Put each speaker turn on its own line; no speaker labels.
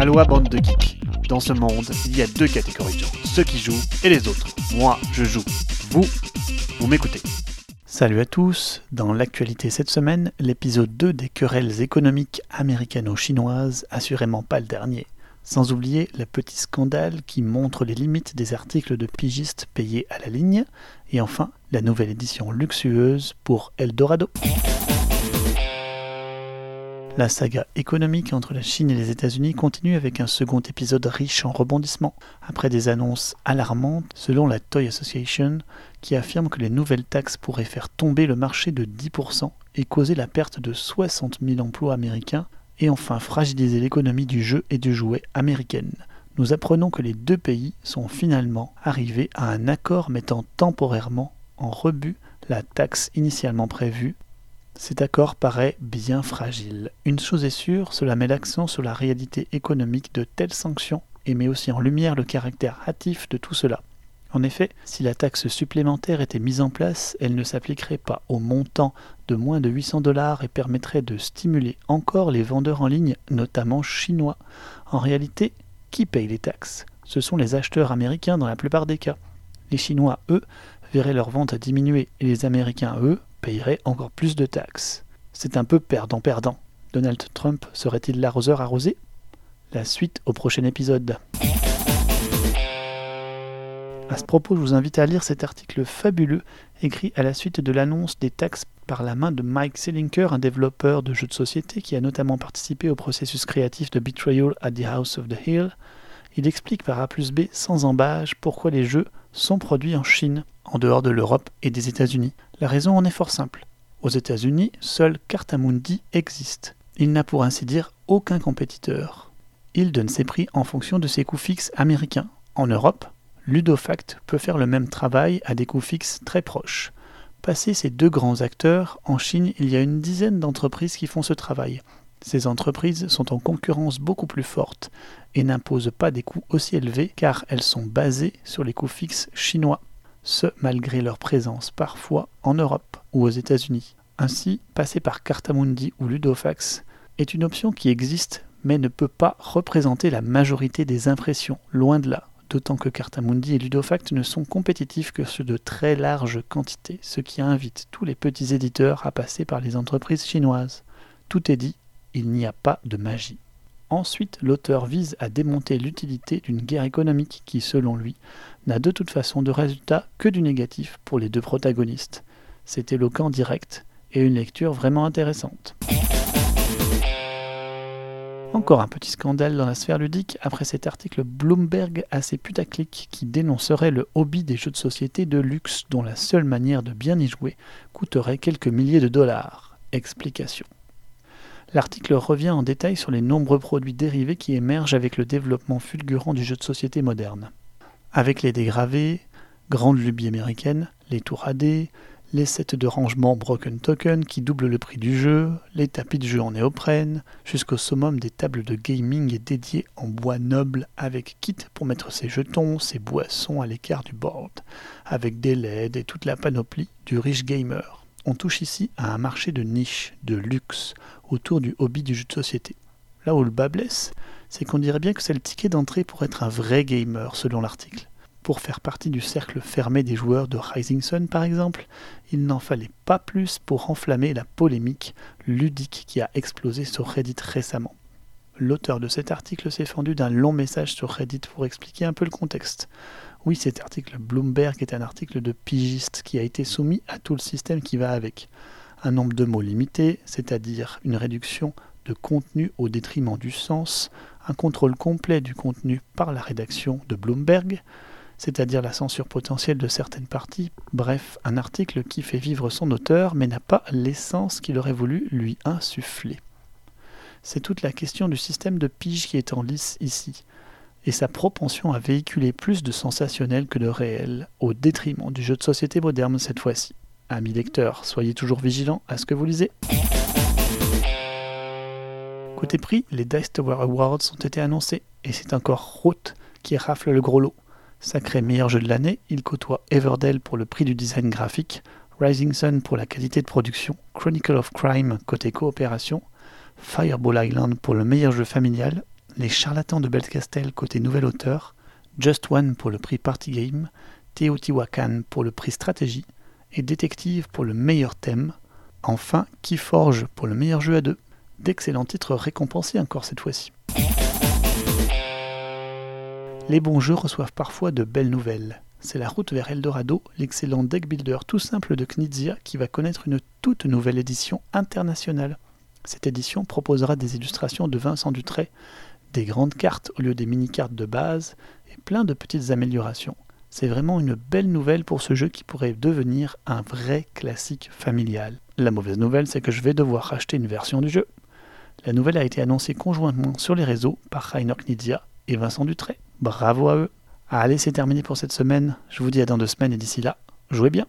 Aloha bande de geeks. Dans ce monde, il y a deux catégories de gens, ceux qui jouent et les autres. Moi, je joue. Vous, vous m'écoutez. Salut à tous, dans l'actualité cette semaine, l'épisode 2 des querelles économiques américano-chinoises, assurément pas le dernier. Sans oublier le petit scandale qui montre les limites des articles de pigistes payés à la ligne, et enfin la nouvelle édition luxueuse pour Eldorado. La saga économique entre la Chine et les États-Unis continue avec un second épisode riche en rebondissements, après des annonces alarmantes selon la Toy Association, qui affirme que les nouvelles taxes pourraient faire tomber le marché de 10% et causer la perte de 60 000 emplois américains, et enfin fragiliser l'économie du jeu et du jouet américaine. Nous apprenons que les deux pays sont finalement arrivés à un accord mettant temporairement en rebut la taxe initialement prévue cet accord paraît bien fragile. Une chose est sûre, cela met l'accent sur la réalité économique de telles sanctions et met aussi en lumière le caractère hâtif de tout cela. En effet, si la taxe supplémentaire était mise en place, elle ne s'appliquerait pas au montant de moins de 800 dollars et permettrait de stimuler encore les vendeurs en ligne, notamment chinois. En réalité, qui paye les taxes? Ce sont les acheteurs américains dans la plupart des cas. Les Chinois, eux, verraient leurs ventes diminuer et les Américains, eux, payerait encore plus de taxes. C'est un peu perdant-perdant. Donald Trump serait-il l'arroseur arrosé? La suite au prochain épisode. À ce propos, je vous invite à lire cet article fabuleux écrit à la suite de l'annonce des taxes par la main de Mike Selinker, un développeur de jeux de société qui a notamment participé au processus créatif de Betrayal at the House of the Hill. Il explique par A plus B sans embâge pourquoi les jeux sont produits en Chine, en dehors de l'Europe et des États-Unis. La raison en est fort simple. Aux États-Unis, seul Cartamundi existe. Il n'a pour ainsi dire aucun compétiteur. Il donne ses prix en fonction de ses coûts fixes américains. En Europe, Ludofact peut faire le même travail à des coûts fixes très proches. Passé ces deux grands acteurs, en Chine, il y a une dizaine d'entreprises qui font ce travail. Ces entreprises sont en concurrence beaucoup plus forte et n'imposent pas des coûts aussi élevés car elles sont basées sur les coûts fixes chinois, ce malgré leur présence parfois en Europe ou aux États-Unis. Ainsi, passer par Cartamundi ou Ludofax est une option qui existe mais ne peut pas représenter la majorité des impressions, loin de là, d'autant que Cartamundi et Ludofact ne sont compétitifs que sur de très larges quantités, ce qui invite tous les petits éditeurs à passer par les entreprises chinoises. Tout est dit, il n'y a pas de magie. Ensuite, l'auteur vise à démonter l'utilité d'une guerre économique qui, selon lui, n'a de toute façon de résultat que du négatif pour les deux protagonistes. C'est éloquent direct et une lecture vraiment intéressante. Encore un petit scandale dans la sphère ludique après cet article Bloomberg assez putaclic qui dénoncerait le hobby des jeux de société de luxe dont la seule manière de bien y jouer coûterait quelques milliers de dollars. Explication. L'article revient en détail sur les nombreux produits dérivés qui émergent avec le développement fulgurant du jeu de société moderne. Avec les dégravés, grandes lubies américaines, les tours AD, les sets de rangement Broken Token qui doublent le prix du jeu, les tapis de jeu en néoprène, jusqu'au summum des tables de gaming dédiées en bois noble avec kit pour mettre ses jetons, ses boissons à l'écart du board, avec des LED et toute la panoplie du riche gamer. On touche ici à un marché de niche, de luxe, autour du hobby du jeu de société. Là où le bas blesse, c'est qu'on dirait bien que c'est le ticket d'entrée pour être un vrai gamer, selon l'article. Pour faire partie du cercle fermé des joueurs de Rising Sun, par exemple, il n'en fallait pas plus pour enflammer la polémique ludique qui a explosé sur Reddit récemment. L'auteur de cet article s'est fendu d'un long message sur Reddit pour expliquer un peu le contexte. Oui, cet article Bloomberg est un article de pigiste qui a été soumis à tout le système qui va avec. Un nombre de mots limité, c'est-à-dire une réduction de contenu au détriment du sens, un contrôle complet du contenu par la rédaction de Bloomberg, c'est-à-dire la censure potentielle de certaines parties, bref, un article qui fait vivre son auteur mais n'a pas l'essence qu'il aurait voulu lui insuffler. C'est toute la question du système de pige qui est en lice ici et sa propension à véhiculer plus de sensationnel que de réel, au détriment du jeu de société moderne cette fois-ci. Amis lecteurs, soyez toujours vigilants à ce que vous lisez. Côté prix, les Dice Tower Awards ont été annoncés, et c'est encore Roth qui rafle le gros lot. Sacré meilleur jeu de l'année, il côtoie Everdell pour le prix du design graphique, Rising Sun pour la qualité de production, Chronicle of Crime côté coopération, Fireball Island pour le meilleur jeu familial Les Charlatans de Belcastel côté nouvel auteur, Just One pour le prix Party Game, Teotihuacan pour le prix Stratégie et Détective pour le meilleur thème. Enfin, Keyforge pour le meilleur jeu à deux. D'excellents titres récompensés encore cette fois-ci. Les bons jeux reçoivent parfois de belles nouvelles. C'est la route vers Eldorado, l'excellent deck builder tout simple de Knizia qui va connaître une toute nouvelle édition internationale. Cette édition proposera des illustrations de Vincent Dutray, des grandes cartes au lieu des mini-cartes de base et plein de petites améliorations. C'est vraiment une belle nouvelle pour ce jeu qui pourrait devenir un vrai classique familial. La mauvaise nouvelle, c'est que je vais devoir acheter une version du jeu. La nouvelle a été annoncée conjointement sur les réseaux par Rainer Knizia et Vincent Dutray. Bravo à eux. Allez, c'est terminé pour cette semaine. Je vous dis à dans deux semaines et d'ici là, jouez bien.